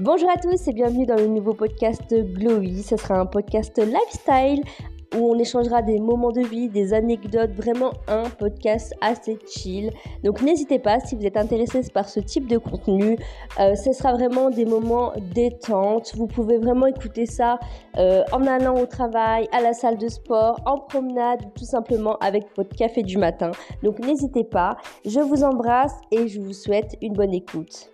Bonjour à tous et bienvenue dans le nouveau podcast Glowy. Ce sera un podcast lifestyle où on échangera des moments de vie, des anecdotes, vraiment un podcast assez chill. Donc n'hésitez pas si vous êtes intéressé par ce type de contenu, euh, ce sera vraiment des moments détente. Vous pouvez vraiment écouter ça euh, en allant au travail, à la salle de sport, en promenade, tout simplement avec votre café du matin. Donc n'hésitez pas, je vous embrasse et je vous souhaite une bonne écoute.